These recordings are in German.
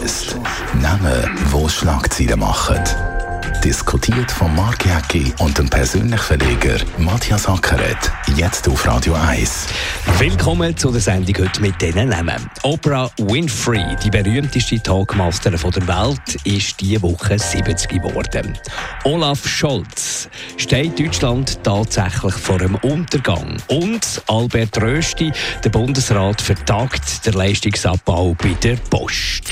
Shortlist. Namen, wo Schlagzeilen machen. Diskutiert von Mark Jäcki und dem persönlichen Verleger Matthias Ackeret. Jetzt auf Radio 1. Willkommen zu der Sendung heute mit diesen Namen. Oprah Winfrey, die berühmteste Talkmasterin der Welt, ist diese Woche 70 geworden. Olaf Scholz steht Deutschland tatsächlich vor einem Untergang. Und Albert Rösti, der Bundesrat, vertagt den Leistungsabbau bei der Post.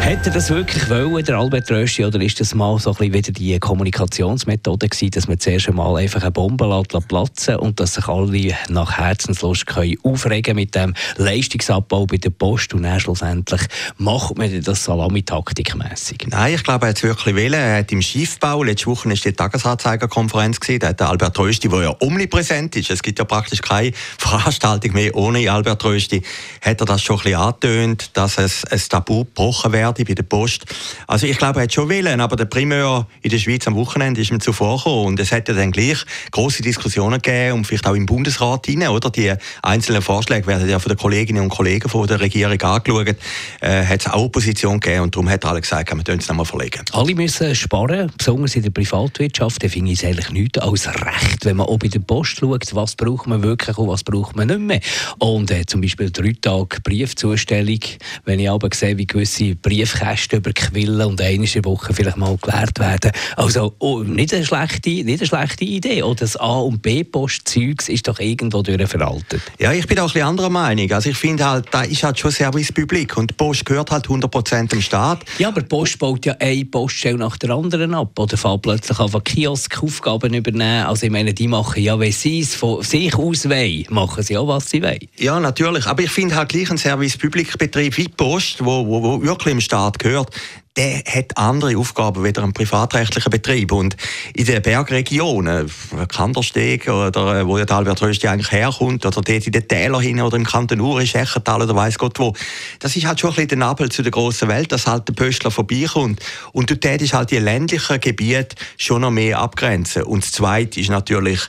Hätte er das wirklich wollen, der Albert Rösti, oder ist das mal so ein bisschen wieder die Kommunikationsmethode gewesen, dass man zuerst einmal einfach eine Bombe lässt, platzen und dass sich alle nach Herzenslust können aufregen mit dem Leistungsabbau bei der Post und dann schlussendlich macht man das Salami-Taktikmässig? Nein, ich glaube, er hat es wirklich wollen. Er hat im Schiffbau, letzte Woche war die Tagesanzeigerkonferenz, da hat der Albert Rösti, der ja omnipräsent ist, es gibt ja praktisch keine Veranstaltung mehr ohne Albert Rösti, hat er das schon ein bisschen angetönt, dass es ein Tabu gebrochen werde bei der Post. Also ich glaube, er hat schon willen, aber der Primär in der Schweiz am Wochenende ist ihm zuvor gekommen und es hat ja dann gleich große Diskussionen gegeben und vielleicht auch im Bundesrat hinein, oder? Die einzelnen Vorschläge werden ja von den Kolleginnen und Kollegen von der Regierung angeschaut. Äh, hat es auch Opposition gegeben und darum hat alle gesagt, wir müssen es nochmal verlegen. Alle müssen sparen, besonders in der Privatwirtschaft. Da finde ich es eigentlich nichts als recht, wenn man auch bei der Post schaut, was braucht man wirklich und was braucht man nicht mehr. Und äh, zum Beispiel drei Tage Briefzustellung, wenn ich aber sehe, wie gewisse Briefe Briefkästen überquillen und eine Woche vielleicht mal geleert werden. Also oh, nicht, eine schlechte, nicht eine schlechte Idee. Oder das A- und B-Post-Zeugs ist doch irgendwo veraltet. Ja, ich bin auch ein bisschen anderer Meinung. Also ich finde halt, da ist halt schon Service Public und die Post gehört halt 100% dem Staat. Ja, aber die Post baut ja eine Poststelle nach der anderen ab oder fällt plötzlich auf Kiosk-Aufgaben übernehmen. Also ich meine, die machen ja, wenn sie es von sich aus wollen, machen sie auch, was sie wollen. Ja, natürlich. Aber ich finde halt gleich ein Service Public Betrieb wie die Post, wo, wo, wo wirklich im Staat gehört, der hat andere Aufgaben wie ein privatrechtlicher Betrieb. Und in den Bergregionen, Kandersteg oder wo ja Albert Rösti eigentlich herkommt, oder dort in den Tälern hin oder im Kanton Uri, Schächertal oder weiß Gott wo, das ist halt schon ein bisschen der Nabel zu der grossen Welt, dass halt der Pöstler vorbeikommt. Und dort ist halt die ländlichen Gebiete schon noch mehr abgrenzen. Und das Zweite ist natürlich,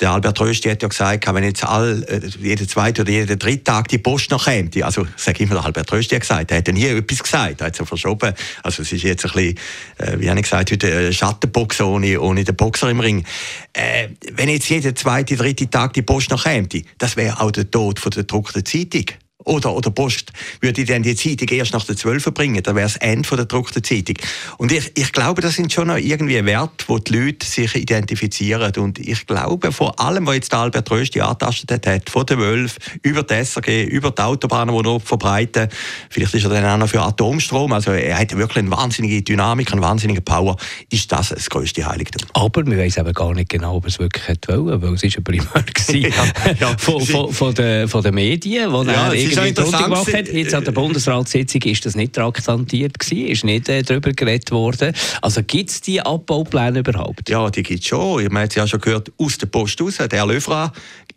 der Albert Rösti hat ja gesagt, wenn jetzt all, äh, jeden zweiten oder jeden dritten Tag die Post noch käme, also sage immer, der Albert Rösti hat gesagt, er hat ja nie etwas gesagt, er hat es verschoben. Also es ist jetzt ein bisschen, äh, wie habe ich gesagt, heute eine Schattenbox ohne, ohne den Boxer im Ring. Äh, wenn jetzt jeden zweiten, dritten Tag die Post noch käme, das wäre auch der Tod von der gedruckten Zeitung. Oder, oder Post würde dann die Zeitung erst nach der 12 bringen. dann wäre das Ende der gedruckten Zeitung. Und ich, ich glaube, das sind schon noch irgendwie Werte, wo die Leute sich identifizieren. Und ich glaube, vor allem, was jetzt Albert Rösti angetastet hat, von der Wölf über die SRG, über die Autobahnen, die noch verbreiten, vielleicht ist er dann auch noch für Atomstrom, also er hat wirklich eine wahnsinnige Dynamik, eine wahnsinnige Power, ist das das grösste Heiligtum. Aber wir wissen eben gar nicht genau, ob er es wirklich wollte, weil es ist ein Primär ja, ja. von, von, von, den, von den Medien, wo ja, er irgendwie gemacht hat. Jetzt an der Bundesratssitzung ist das nicht traktantiert gewesen, ist nicht äh, darüber geredet worden. Also gibt es die Abbaupläne überhaupt? Ja, die gibt es schon. Wir haben es ja schon gehört, aus der Post raus. Der Löfra,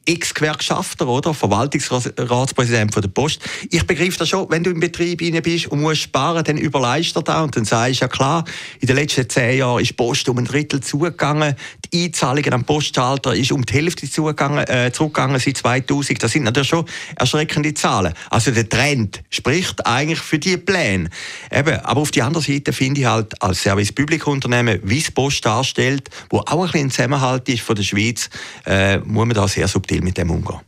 Ex-Gewerkschafter, oder? Verwaltungsratspräsident von der Post. Ich begreife das schon, wenn du im Betrieb rein bist und musst sparen, dann überleist du da und dann sagst du, ja klar, in den letzten zehn Jahren ist die Post um ein Drittel zugegangen. Die Einzahlungen am Postschalter ist um die Hälfte zugegangen, äh, zurückgegangen seit 2000. Das sind natürlich schon erschreckende Zahlen. Also der Trend spricht eigentlich für die Pläne. Eben, aber auf der anderen Seite finde ich halt als Service Public Unternehmen, wie es Post darstellt, wo auch ein bisschen ein Zusammenhalt ist von der Schweiz, äh, muss man da sehr subtil mit dem umgehen.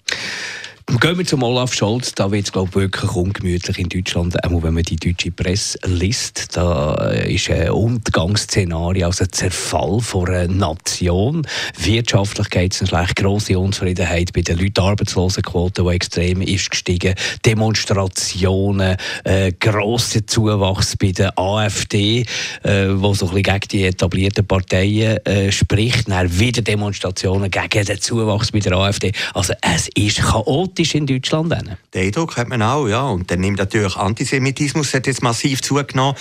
Gehen wir zum Olaf Scholz. Da wird es, glaube ich, wirklich ungemütlich in Deutschland. Auch wenn man die deutsche Presse liest, da ist ein Untergangsszenario, also ein Zerfall von einer Nation. Wirtschaftlich geht es schlecht, grosse Unzufriedenheit bei den Leuten, Arbeitslosenquote, die extrem ist gestiegen, Demonstrationen, äh, grosser Zuwachs bei der AfD, äh, wo so ein bisschen gegen die etablierten Parteien äh, spricht. Dann wieder Demonstrationen gegen den Zuwachs bei der AfD. Also es ist chaotisch politisch in Deutschland? Den Eindruck hat man auch, ja. Und dann nimmt natürlich Antisemitismus hat jetzt massiv zugenommen.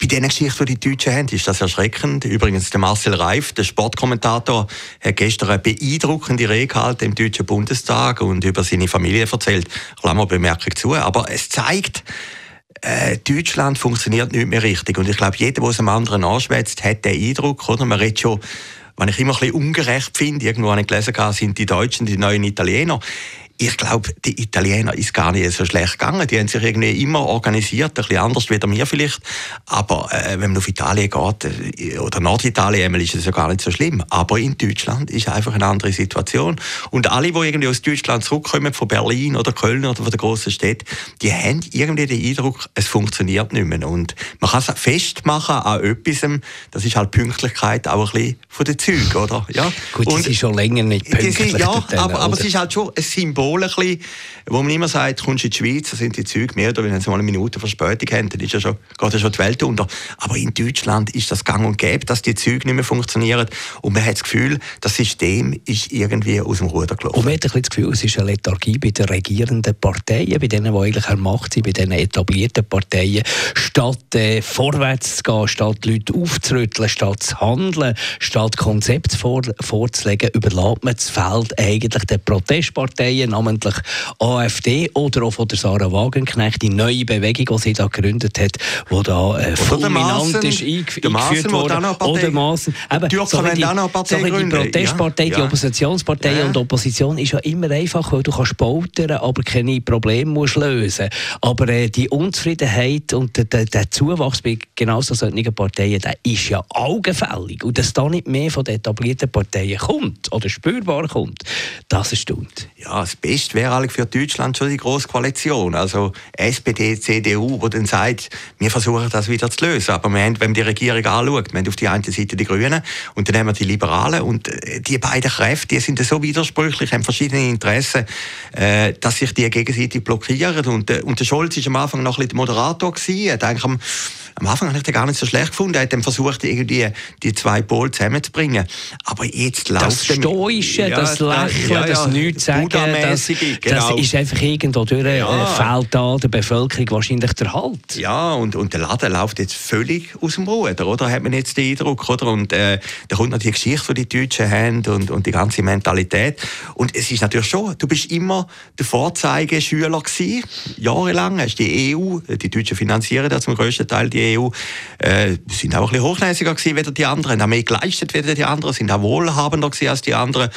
Bei diesen Geschichten, die die Deutschen haben, ist das erschreckend. Übrigens, der Marcel Reif, der Sportkommentator, hat gestern eine beeindruckende Rede gehalten im Deutschen Bundestag und über seine Familie erzählt. Klammer Bemerkung zu. Aber es zeigt, äh, Deutschland funktioniert nicht mehr richtig. Und ich glaube, jeder, der es einem anderen anschwätzt, hat den Eindruck, oder? Man redet schon, was ich immer ein bisschen ungerecht finde, irgendwo habe ich gelesen, sind die Deutschen die neuen Italiener ich glaube, die Italiener ist gar nicht so schlecht gegangen. Die haben sich irgendwie immer organisiert, ein bisschen anders wie wir vielleicht. Aber äh, wenn man auf Italien geht, äh, oder Norditalien, ist es ja gar nicht so schlimm. Aber in Deutschland ist einfach eine andere Situation. Und alle, die irgendwie aus Deutschland zurückkommen, von Berlin oder Köln oder von der grossen Städte, die haben irgendwie den Eindruck, es funktioniert nicht mehr. Und man kann es festmachen an etwas, das ist halt Pünktlichkeit auch ein bisschen von den Zügen, oder? Ja. Gut, die sind schon länger nicht pünktlich. Sind, ja, aber, aber es ist halt schon ein Symbol, ein bisschen, wo man immer sagt, kommst du in die Schweiz, da sind die Züge mehr oder wenn sie mal eine Minute Verspätung haben, dann ist ja schon, geht ja schon die Welt unter. Aber in Deutschland ist das gang und gäbe, dass die Züge nicht mehr funktionieren und man hat das Gefühl, das System ist irgendwie aus dem Ruder gelaufen. Und man hat ein das Gefühl, es ist eine Lethargie bei den regierenden Parteien, bei denen, die eigentlich an Macht sind, bei den etablierten Parteien, statt äh, vorwärts zu gehen, statt Leute aufzurütteln, statt zu handeln, statt Konzepte vor, vorzulegen, überlässt man das Feld eigentlich den Protestparteien, namentlich AfD oder auch von der Sarah Wagenknecht, die neue Bewegung, die sie da gegründet hat, die da äh, fulminant ist eingeführt Maassen, worden. Oder Maassen. Eben, die so die, so die Protestpartei, ja. die Oppositionspartei ja. und Opposition ist ja immer einfach, weil du kannst poltern, aber keine Probleme musst lösen. Aber äh, die Unzufriedenheit und der, der, der Zuwachs bei genau solchen Parteien, der ist ja augenfällig. Und dass da nicht mehr von den etablierten Parteien kommt oder spürbar kommt, das erstaunt. Ja, Beste wäre eigentlich für Deutschland schon die große Koalition. Also SPD, CDU, wo dann sagt, wir versuchen das wieder zu lösen. Aber wir haben, wenn man die Regierung anschaut, wir haben auf die eine Seite die Grünen und dann haben wir die Liberalen und äh, die beiden Kräfte, die sind so widersprüchlich, haben verschiedene Interessen, äh, dass sich die gegenseitig blockieren. Und, äh, und der Scholz war am Anfang noch ein bisschen Moderator gewesen, hat eigentlich am Anfang habe ich den gar nicht so schlecht gefunden. Er hat dann versucht, irgendwie die zwei Pole zusammenzubringen. Aber jetzt läuft Das Stoische, ja, das Lächeln, ja, ja, das Nichts sagen, das, genau. das ist einfach irgendwo durch, äh, ja. fehlt da der Bevölkerung wahrscheinlich der Halt. Ja, und, und der Laden läuft jetzt völlig aus dem Ruder, oder? Hat man jetzt den Eindruck, oder? Und äh, da kommt noch die Geschichte, die die Deutschen haben und, und die ganze Mentalität. Und es ist natürlich schon, du bist immer der Vorzeigeschüler gewesen, jahrelang. Hast die EU, die Deutschen finanzieren das zum größten Teil die EU, äh, sind auch ein bisschen hochnäsiger gewesen als die anderen, haben mehr geleistet als die anderen, sind auch wohlhabender gewesen als die anderen.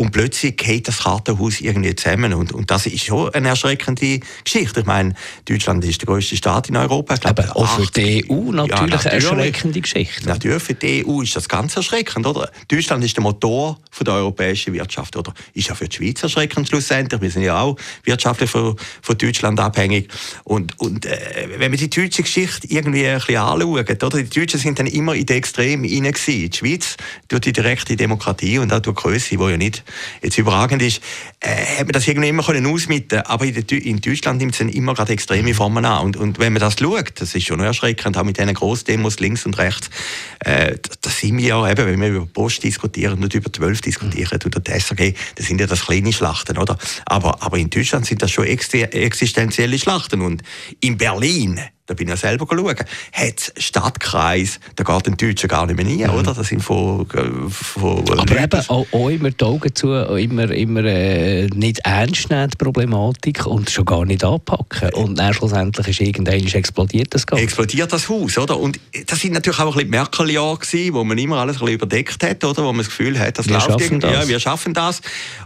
Und plötzlich geht das Kartenhaus irgendwie zusammen. Und, und das ist schon eine erschreckende Geschichte. Ich meine, Deutschland ist der größte Staat in Europa. Ich glaube, Aber auch für die EU natürlich, ja, natürlich, eine erschreckende Geschichte. Natürlich, für die EU ist das ganz erschreckend. Oder? Deutschland ist der Motor für die europäische Wirtschaft. Oder? Ist ja für die Schweiz erschreckend schlussendlich. Wir sind ja auch wirtschaftlich von, von Deutschland abhängig. Und, und äh, wenn wir die deutsche Geschichte irgendwie ein bisschen anschauen, oder? die Deutschen sind dann immer in den Extrem hinein. Die Schweiz durch die direkte Demokratie und auch durch die Größe, die ja nicht jetzt überragend ist, äh, hat man das irgendwie immer können ausmitten Aber in, in Deutschland nimmt es dann immer gerade extreme Formen an. Und, und wenn man das schaut, das ist schon erschreckend, auch mit diesen Grossdemos links und rechts, äh, da sind wir ja eben, wenn wir über Post diskutieren und über 12 diskutieren oder die SAG, das sind ja das kleine Schlachten, oder? Aber, aber in Deutschland sind das schon existenzielle Schlachten. Und in Berlin, da bin ich ja selber schauen, hat Stadtkreis, da geht den Deutschen gar nicht mehr nie, mhm. oder? Das sind von, von Aber Leuten. eben auch, auch, immer die Augen zu, immer, immer äh, nicht ernst nehmen, die Problematik, und schon gar nicht anpacken. Und dann schlussendlich ist irgendwann explodiert das Ganze. Explodiert das Haus, oder? Und das sind natürlich auch ein bisschen Merkel-Jahre gewesen, wo man immer alles ein bisschen überdeckt hat, oder? Wo man das Gefühl hat, das wir läuft irgendwie. Das. Ja, wir schaffen das.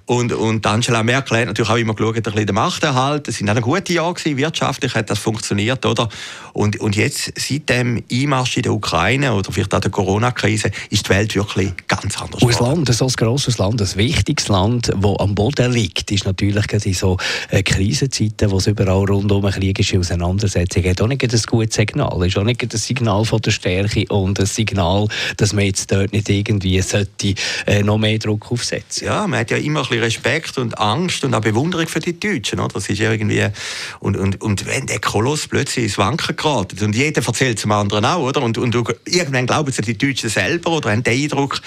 Und, und Angela Merkel hat natürlich auch immer geschaut, ein bisschen den Machterhalt. Es sind auch gute Jahre gewesen, wirtschaftlich hat das funktioniert, oder? Und, und jetzt, seit dem Einmarsch in der Ukraine oder vielleicht auch der Corona-Krise, ist die Welt wirklich ganz anders. Ein Land, so ein grosses Land, ein wichtiges Land, das am Boden liegt, ist natürlich gerade in so äh, Krisenzeiten, wo es überall rundum eine kriegische Auseinandersetzung gibt, auch nicht ein gutes Signal. ist auch nicht ein Signal von der Stärke und ein Signal, dass man jetzt dort nicht irgendwie sollte, äh, noch mehr Druck aufsetzen Ja, man hat ja immer ein bisschen Respekt und Angst und auch Bewunderung für die Deutschen. Oder? Das ist irgendwie, und, und, und wenn der Koloss plötzlich ins Wanken geraten. Und jeder erzählt zum anderen auch, oder? Und, und irgendwann glauben sie die Deutschen selber oder haben den Eindruck,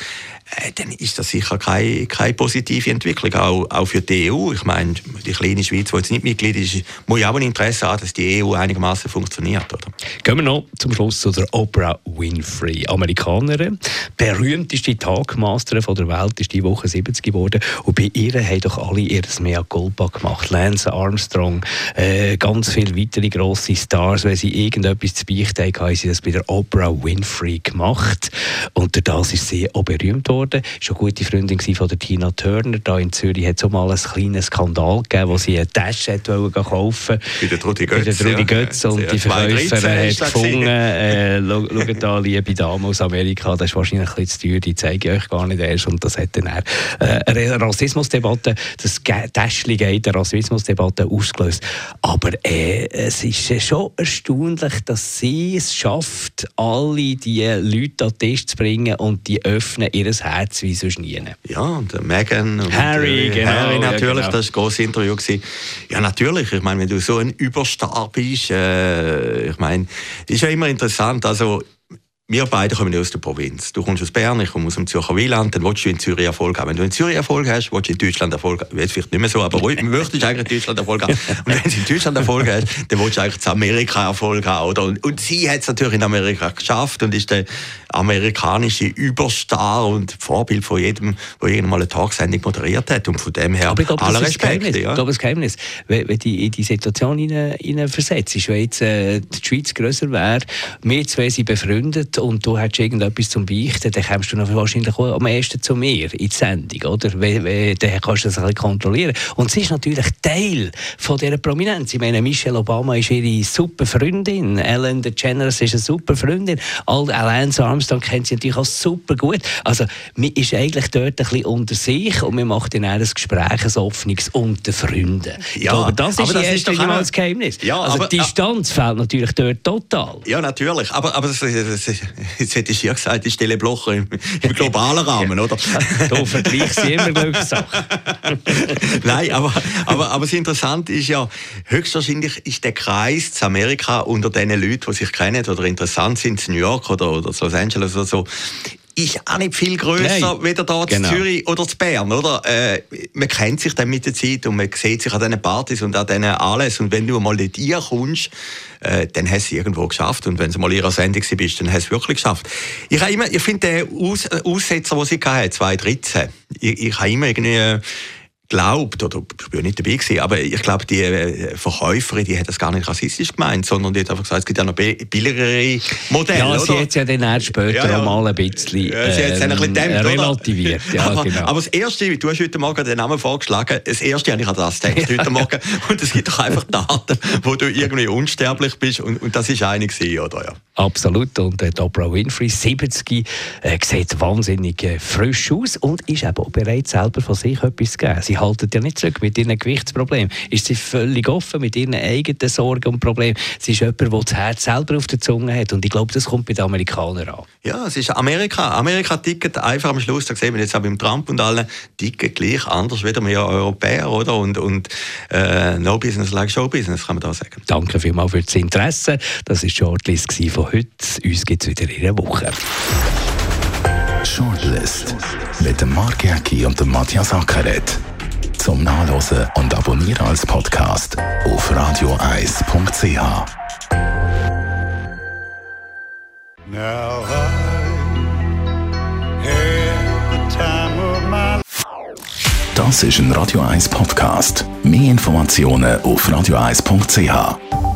dann ist das sicher keine, keine positive Entwicklung, auch, auch für die EU. Ich meine, die kleine Schweiz, die jetzt nicht Mitglied ist, muss ja auch ein Interesse haben, dass die EU einigermaßen funktioniert. Oder? Gehen wir noch zum Schluss zu der Oprah Winfrey. Amerikanerin, berühmteste Tagmasterin der Welt, ist die Woche 70 geworden. Und bei ihr haben doch alle ihr Mea Culpa gemacht. Lance Armstrong, äh, ganz viele weitere grosse Stars, wenn sie irgendetwas zu beichten haben, haben sie das bei der Oprah Winfrey gemacht. Und das ist sie auch berühmt worden worden. Ist eine gute Freundin von der Tina Turner. Da in Zürich hat es auch mal einen kleinen Skandal gegeben, wo sie eine Tasche kaufen Bei der Trudi Götz. Bei der Trudi Götz. Ja. Und die Verkäuferin hat gefunden, äh, schaut da, liebe Dame aus Amerika, das ist wahrscheinlich ein bisschen zu teuer, die zeige ich euch gar nicht erst. Und das hat dann äh, eine Rassismusdebatte, das Täschchen geht, eine Rassismusdebatte ausgelöst. Aber äh, es ist schon erstaunlich, dass sie es schafft, alle die Leute an den Tisch zu bringen und die öffnen ihr Herz wie sonst nie. Ja, und Meghan und Harry, genau, Harry natürlich, ja, genau. das war ein grosses Interview. Gewesen. Ja, natürlich, ich meine, wenn du so ein Überstar bist, äh, ich meine, ist ja immer interessant, also wir beide kommen aus der Provinz. Du kommst aus Bern, ich komme aus dem Zürcher Wieland, dann willst du in Zürich Erfolg haben. Wenn du in Zürich Erfolg hast, willst du in Deutschland Erfolg haben. Jetzt vielleicht nicht mehr so, aber möchtest du eigentlich in Deutschland Erfolg haben. Und wenn du in Deutschland Erfolg hast, dann willst du eigentlich in Amerika Erfolg haben. Oder? Und, und sie hat es natürlich in Amerika geschafft und ist der amerikanische Überstar und Vorbild von jedem, der irgendwann eine Tagsendung moderiert hat. Und von dem her aber ich glaube, aller Respekt. Respekt. Ja. Ich glaube, das Geheimnis, wenn, wenn du in die Situation hinein, versetzt, wenn jetzt äh, die Schweiz grösser wäre, wir zwei sind befreundet und du hättest irgendetwas zum Beichten, dann kommst du wahrscheinlich am ersten zu mir in die Sendung, oder? Dann kannst du das ein bisschen kontrollieren. Und sie ist natürlich Teil von dieser Prominenz. Ich meine, Michelle Obama ist ihre super Freundin, Ellen DeGeneres ist eine super Freundin, Alain Armstrong kennt sie natürlich auch super gut. Also, man ist eigentlich dort ein bisschen unter sich und man macht dann ein Gespräch, ein offenes unter Freunden. Ja, aber das ist, aber das ist doch einmal das Geheimnis. Ja, also, aber, die Distanz fehlt natürlich dort total. Ja, natürlich. Aber, aber das, das, jetzt hätte ich ja gesagt, ich stelle Blocher im, im globalen Rahmen, oder? du vergleichst sie immer Glückssache. Nein, aber, aber, aber das Interessante ist ja, höchstwahrscheinlich ist der Kreis zu Amerika unter den Leuten, die sich kennen oder interessant sind, in New York oder, oder Los Angeles oder so, ist auch nicht viel grösser, weder da genau. Zürich oder zu Bern, oder? Äh, man kennt sich dann mit der Zeit und man sieht sich an diesen Partys und an diesen alles. Und wenn du mal dort kommst, äh, dann hast du es irgendwo geschafft. Und wenn du mal in ihrer Sendung bist, dann hast du es wirklich geschafft. Ich, ich finde den Aus Aussetzer, den sie hatte, 2013, ich, ich habe immer irgendwie glaubt, oder ich bin nicht dabei gewesen, aber ich glaube, die äh, Verkäuferin, die hat das gar nicht rassistisch gemeint, sondern die hat einfach gesagt, es gibt ja noch billigere Modelle, Ja, sie hat es ja dann erst später ja, ja. mal ein bisschen, ja, sie ähm, ein bisschen dämmt, relativiert. Ja, aber, genau. aber das Erste, du hast heute Morgen den Namen vorgeschlagen, das Erste habe ich an das gedacht heute Morgen und es gibt doch einfach Daten, wo du irgendwie unsterblich bist und, und das ist eine gewesen, oder? Ja. Absolut und äh, Oprah Winfrey, 70, äh, sieht wahnsinnig äh, frisch aus und ist eben auch bereit, selber von sich etwas zu geben. Sie halten ja nicht zurück mit ihren Gewichtsproblemen. Ist sie völlig offen mit ihren eigenen Sorgen und Problemen. Sie ist jemand, der das Herz selber auf der Zunge hat und ich glaube, das kommt bei den Amerikanern an. Ja, es ist Amerika. Amerika tickt einfach am Schluss, da sehen wir jetzt auch beim Trump und allen, ticken gleich anders wie wir Europäer, oder? Und, und äh, no business like show business, kann man da sagen. Danke vielmals für das Interesse. Das war Shortlist von heute. Uns gibt es wieder in einer Woche. Shortlist mit dem Mark Jäcki und dem Matthias Ackeret. Zum Nachlesen und Abonnieren als Podcast auf radioeis.ch. Now Das ist ein Radio 1 Podcast. Mehr Informationen auf radioeis.ch.